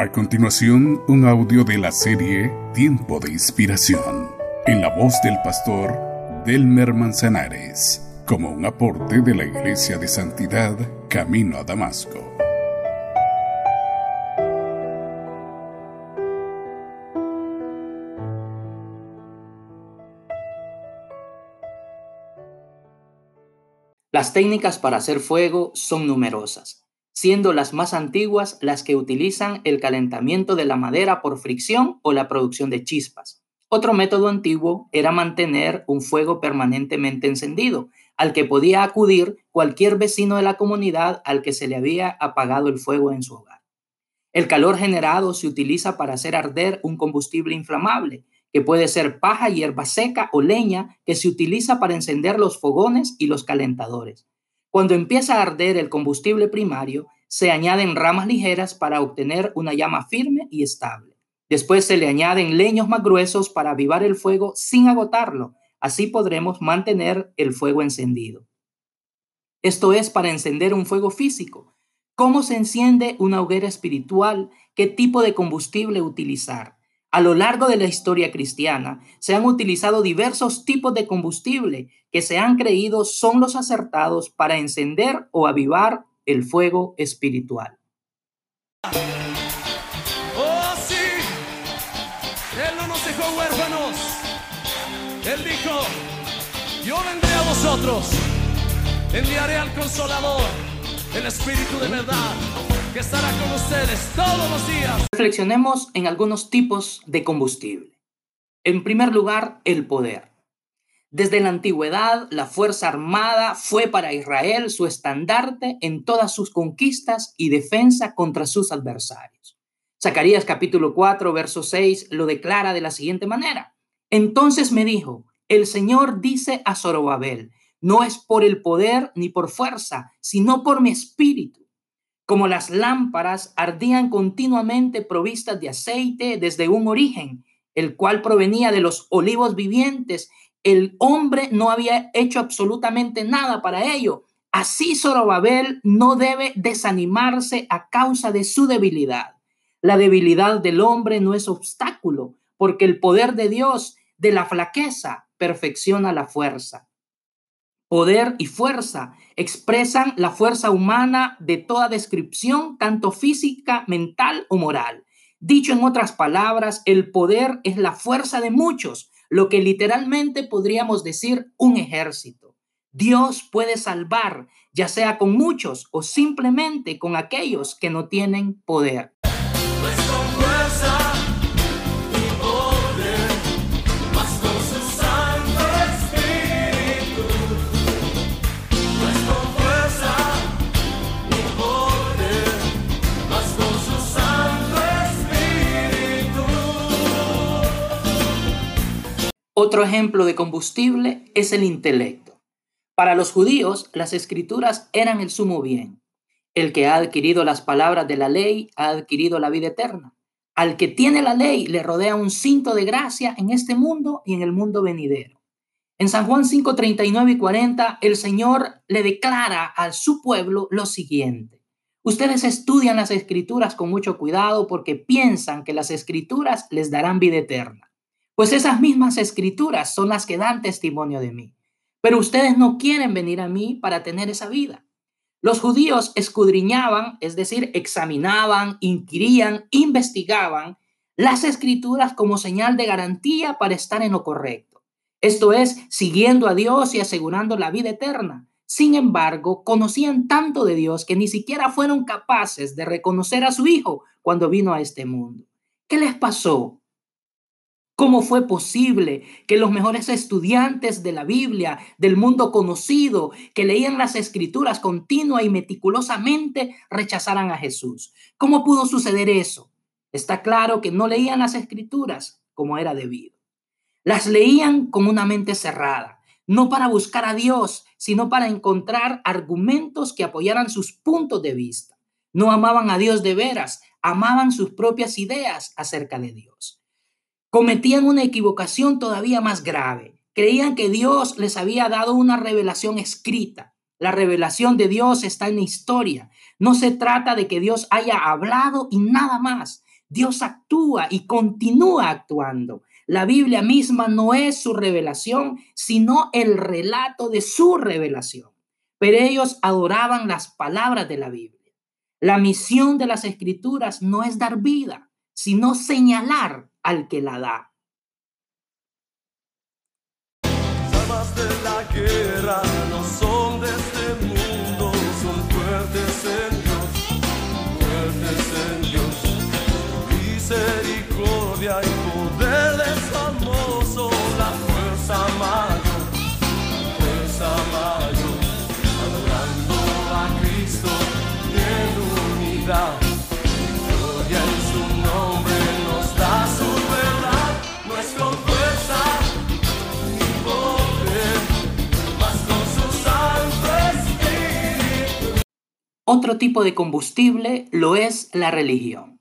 A continuación, un audio de la serie Tiempo de Inspiración, en la voz del pastor Delmer Manzanares, como un aporte de la Iglesia de Santidad Camino a Damasco. Las técnicas para hacer fuego son numerosas siendo las más antiguas las que utilizan el calentamiento de la madera por fricción o la producción de chispas. Otro método antiguo era mantener un fuego permanentemente encendido, al que podía acudir cualquier vecino de la comunidad al que se le había apagado el fuego en su hogar. El calor generado se utiliza para hacer arder un combustible inflamable, que puede ser paja, hierba seca o leña, que se utiliza para encender los fogones y los calentadores. Cuando empieza a arder el combustible primario, se añaden ramas ligeras para obtener una llama firme y estable. Después se le añaden leños más gruesos para avivar el fuego sin agotarlo. Así podremos mantener el fuego encendido. Esto es para encender un fuego físico. ¿Cómo se enciende una hoguera espiritual? ¿Qué tipo de combustible utilizar? A lo largo de la historia cristiana se han utilizado diversos tipos de combustible que se han creído son los acertados para encender o avivar el fuego espiritual. Oh, sí. Él no nos dejó huérfanos. Él dijo, yo vendré a vosotros, enviaré al consolador, el Espíritu de verdad que estará con ustedes todos los días. Reflexionemos en algunos tipos de combustible. En primer lugar, el poder. Desde la antigüedad, la Fuerza Armada fue para Israel su estandarte en todas sus conquistas y defensa contra sus adversarios. Zacarías capítulo 4, verso 6 lo declara de la siguiente manera. Entonces me dijo, el Señor dice a Zorobabel, no es por el poder ni por fuerza, sino por mi espíritu como las lámparas ardían continuamente provistas de aceite desde un origen, el cual provenía de los olivos vivientes, el hombre no había hecho absolutamente nada para ello. Así Zorobabel no debe desanimarse a causa de su debilidad. La debilidad del hombre no es obstáculo, porque el poder de Dios de la flaqueza perfecciona la fuerza. Poder y fuerza expresan la fuerza humana de toda descripción, tanto física, mental o moral. Dicho en otras palabras, el poder es la fuerza de muchos, lo que literalmente podríamos decir un ejército. Dios puede salvar, ya sea con muchos o simplemente con aquellos que no tienen poder. Otro ejemplo de combustible es el intelecto. Para los judíos, las escrituras eran el sumo bien. El que ha adquirido las palabras de la ley ha adquirido la vida eterna. Al que tiene la ley le rodea un cinto de gracia en este mundo y en el mundo venidero. En San Juan 5, 39 y 40, el Señor le declara a su pueblo lo siguiente. Ustedes estudian las escrituras con mucho cuidado porque piensan que las escrituras les darán vida eterna. Pues esas mismas escrituras son las que dan testimonio de mí. Pero ustedes no quieren venir a mí para tener esa vida. Los judíos escudriñaban, es decir, examinaban, inquirían, investigaban las escrituras como señal de garantía para estar en lo correcto. Esto es, siguiendo a Dios y asegurando la vida eterna. Sin embargo, conocían tanto de Dios que ni siquiera fueron capaces de reconocer a su Hijo cuando vino a este mundo. ¿Qué les pasó? ¿Cómo fue posible que los mejores estudiantes de la Biblia, del mundo conocido, que leían las escrituras continua y meticulosamente, rechazaran a Jesús? ¿Cómo pudo suceder eso? Está claro que no leían las escrituras como era debido. Las leían con una mente cerrada, no para buscar a Dios, sino para encontrar argumentos que apoyaran sus puntos de vista. No amaban a Dios de veras, amaban sus propias ideas acerca de Dios cometían una equivocación todavía más grave. Creían que Dios les había dado una revelación escrita. La revelación de Dios está en la historia. No se trata de que Dios haya hablado y nada más. Dios actúa y continúa actuando. La Biblia misma no es su revelación, sino el relato de su revelación. Pero ellos adoraban las palabras de la Biblia. La misión de las escrituras no es dar vida, sino señalar al que la da. de la guerra no son de este mundo, son fuertes en Dios, fuertes en Dios. Misericordia y poder Otro tipo de combustible lo es la religión.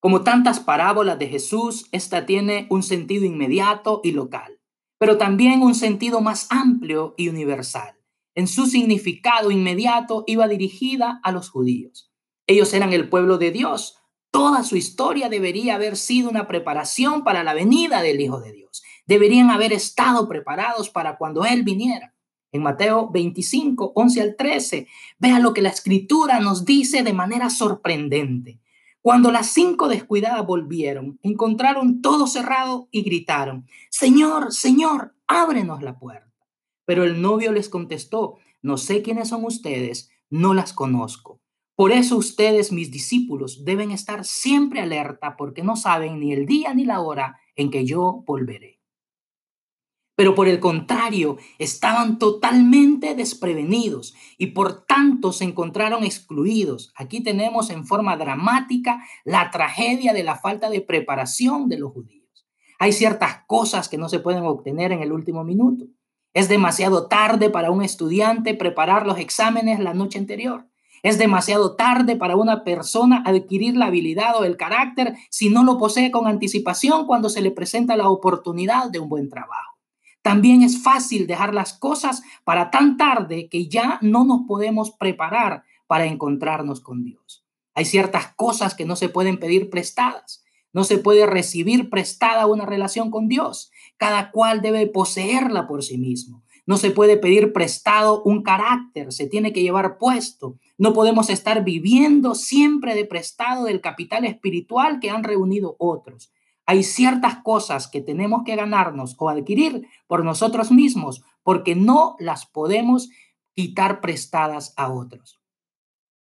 Como tantas parábolas de Jesús, esta tiene un sentido inmediato y local, pero también un sentido más amplio y universal. En su significado inmediato iba dirigida a los judíos. Ellos eran el pueblo de Dios. Toda su historia debería haber sido una preparación para la venida del Hijo de Dios. Deberían haber estado preparados para cuando Él viniera en Mateo 25, 11 al 13. Vea lo que la escritura nos dice de manera sorprendente. Cuando las cinco descuidadas volvieron, encontraron todo cerrado y gritaron, Señor, Señor, ábrenos la puerta. Pero el novio les contestó, no sé quiénes son ustedes, no las conozco. Por eso ustedes, mis discípulos, deben estar siempre alerta porque no saben ni el día ni la hora en que yo volveré pero por el contrario, estaban totalmente desprevenidos y por tanto se encontraron excluidos. Aquí tenemos en forma dramática la tragedia de la falta de preparación de los judíos. Hay ciertas cosas que no se pueden obtener en el último minuto. Es demasiado tarde para un estudiante preparar los exámenes la noche anterior. Es demasiado tarde para una persona adquirir la habilidad o el carácter si no lo posee con anticipación cuando se le presenta la oportunidad de un buen trabajo. También es fácil dejar las cosas para tan tarde que ya no nos podemos preparar para encontrarnos con Dios. Hay ciertas cosas que no se pueden pedir prestadas. No se puede recibir prestada una relación con Dios. Cada cual debe poseerla por sí mismo. No se puede pedir prestado un carácter, se tiene que llevar puesto. No podemos estar viviendo siempre de prestado del capital espiritual que han reunido otros. Hay ciertas cosas que tenemos que ganarnos o adquirir por nosotros mismos porque no las podemos quitar prestadas a otros.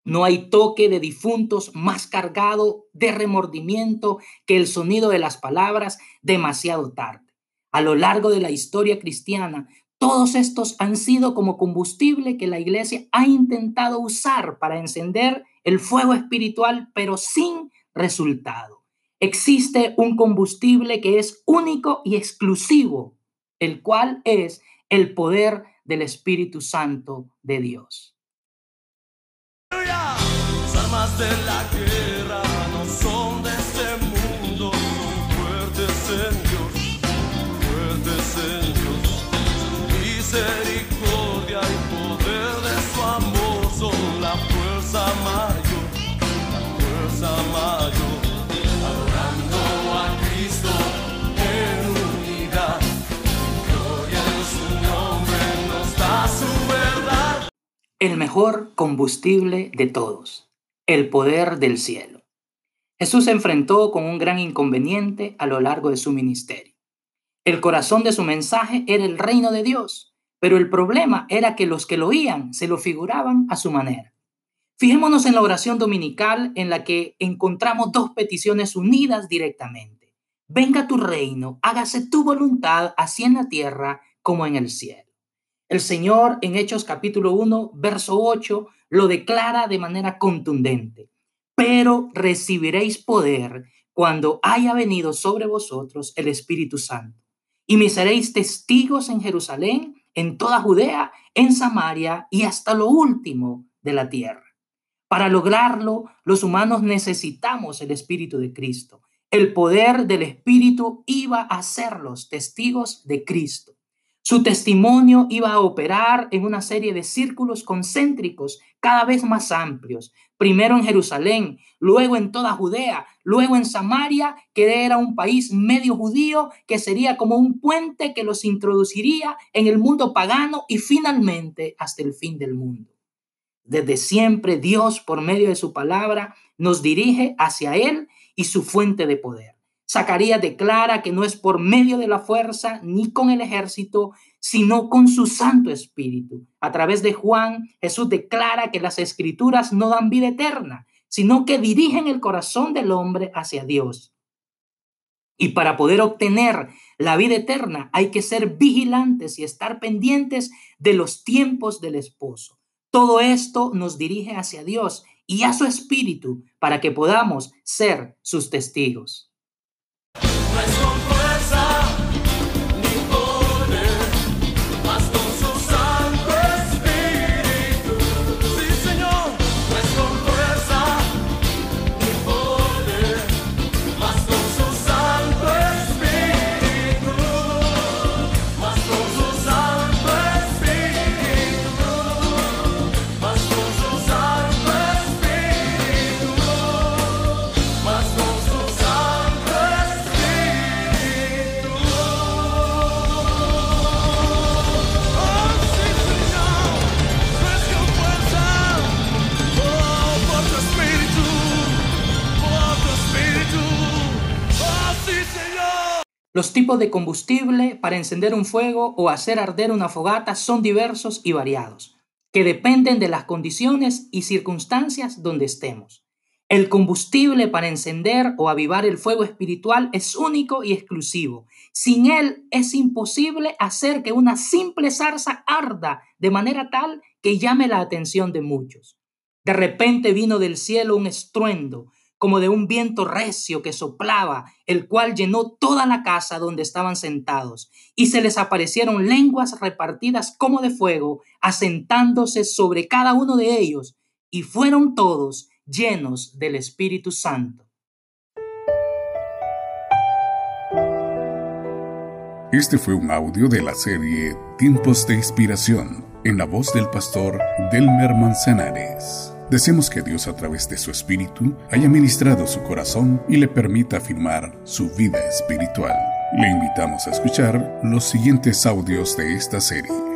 No hay toque de difuntos más cargado de remordimiento que el sonido de las palabras demasiado tarde. A lo largo de la historia cristiana, todos estos han sido como combustible que la iglesia ha intentado usar para encender el fuego espiritual, pero sin resultado existe un combustible que es único y exclusivo, el cual es el poder del Espíritu Santo de Dios. El mejor combustible de todos, el poder del cielo. Jesús se enfrentó con un gran inconveniente a lo largo de su ministerio. El corazón de su mensaje era el reino de Dios, pero el problema era que los que lo oían se lo figuraban a su manera. Fijémonos en la oración dominical en la que encontramos dos peticiones unidas directamente. Venga tu reino, hágase tu voluntad, así en la tierra como en el cielo. El Señor en Hechos capítulo 1, verso 8, lo declara de manera contundente. Pero recibiréis poder cuando haya venido sobre vosotros el Espíritu Santo. Y me seréis testigos en Jerusalén, en toda Judea, en Samaria y hasta lo último de la tierra. Para lograrlo, los humanos necesitamos el Espíritu de Cristo. El poder del Espíritu iba a hacerlos testigos de Cristo. Su testimonio iba a operar en una serie de círculos concéntricos cada vez más amplios, primero en Jerusalén, luego en toda Judea, luego en Samaria, que era un país medio judío, que sería como un puente que los introduciría en el mundo pagano y finalmente hasta el fin del mundo. Desde siempre Dios, por medio de su palabra, nos dirige hacia Él y su fuente de poder. Zacarías declara que no es por medio de la fuerza ni con el ejército, sino con su Santo Espíritu. A través de Juan, Jesús declara que las escrituras no dan vida eterna, sino que dirigen el corazón del hombre hacia Dios. Y para poder obtener la vida eterna hay que ser vigilantes y estar pendientes de los tiempos del esposo. Todo esto nos dirige hacia Dios y a su Espíritu para que podamos ser sus testigos. Los tipos de combustible para encender un fuego o hacer arder una fogata son diversos y variados, que dependen de las condiciones y circunstancias donde estemos. El combustible para encender o avivar el fuego espiritual es único y exclusivo. Sin él es imposible hacer que una simple zarza arda de manera tal que llame la atención de muchos. De repente vino del cielo un estruendo, como de un viento recio que soplaba, el cual llenó toda la casa donde estaban sentados, y se les aparecieron lenguas repartidas como de fuego, asentándose sobre cada uno de ellos, y fueron todos llenos del Espíritu Santo. Este fue un audio de la serie Tiempos de Inspiración, en la voz del pastor Delmer Manzanares. Deseamos que Dios a través de su Espíritu haya ministrado su corazón y le permita afirmar su vida espiritual. Le invitamos a escuchar los siguientes audios de esta serie.